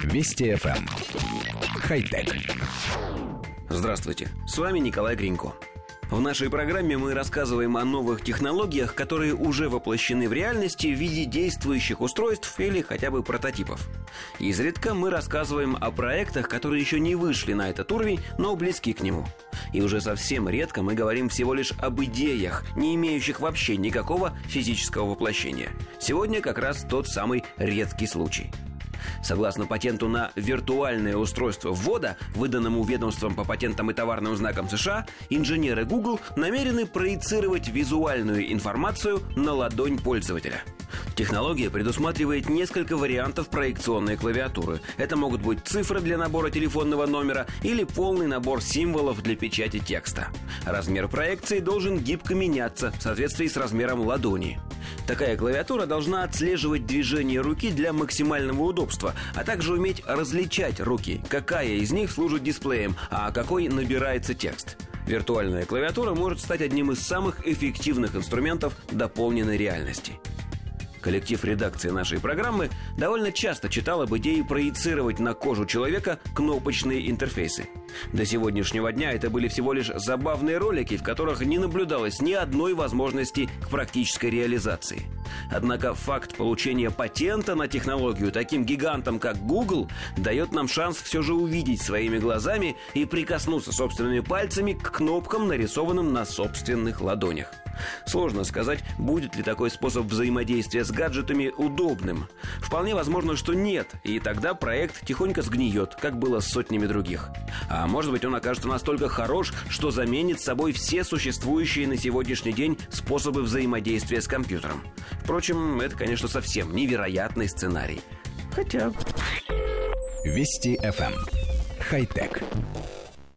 Вести FM. Эм. Хай-тек. Здравствуйте, с вами Николай Гринько. В нашей программе мы рассказываем о новых технологиях, которые уже воплощены в реальности в виде действующих устройств или хотя бы прототипов. Изредка мы рассказываем о проектах, которые еще не вышли на этот уровень, но близки к нему. И уже совсем редко мы говорим всего лишь об идеях, не имеющих вообще никакого физического воплощения. Сегодня как раз тот самый редкий случай – Согласно патенту на виртуальное устройство ввода, выданному ведомством по патентам и товарным знакам США, инженеры Google намерены проецировать визуальную информацию на ладонь пользователя. Технология предусматривает несколько вариантов проекционной клавиатуры. Это могут быть цифры для набора телефонного номера или полный набор символов для печати текста. Размер проекции должен гибко меняться в соответствии с размером ладони. Такая клавиатура должна отслеживать движение руки для максимального удобства, а также уметь различать руки, какая из них служит дисплеем, а какой набирается текст. Виртуальная клавиатура может стать одним из самых эффективных инструментов дополненной реальности. Коллектив редакции нашей программы довольно часто читал об идее проецировать на кожу человека кнопочные интерфейсы. До сегодняшнего дня это были всего лишь забавные ролики, в которых не наблюдалось ни одной возможности к практической реализации. Однако факт получения патента на технологию таким гигантом, как Google, дает нам шанс все же увидеть своими глазами и прикоснуться собственными пальцами к кнопкам, нарисованным на собственных ладонях. Сложно сказать, будет ли такой способ взаимодействия с гаджетами удобным. Вполне возможно, что нет, и тогда проект тихонько сгниет, как было с сотнями других. А может быть, он окажется настолько хорош, что заменит собой все существующие на сегодняшний день способы взаимодействия с компьютером. Впрочем, это, конечно, совсем невероятный сценарий. Хотя... Вести FM. Эм. Хай-тек.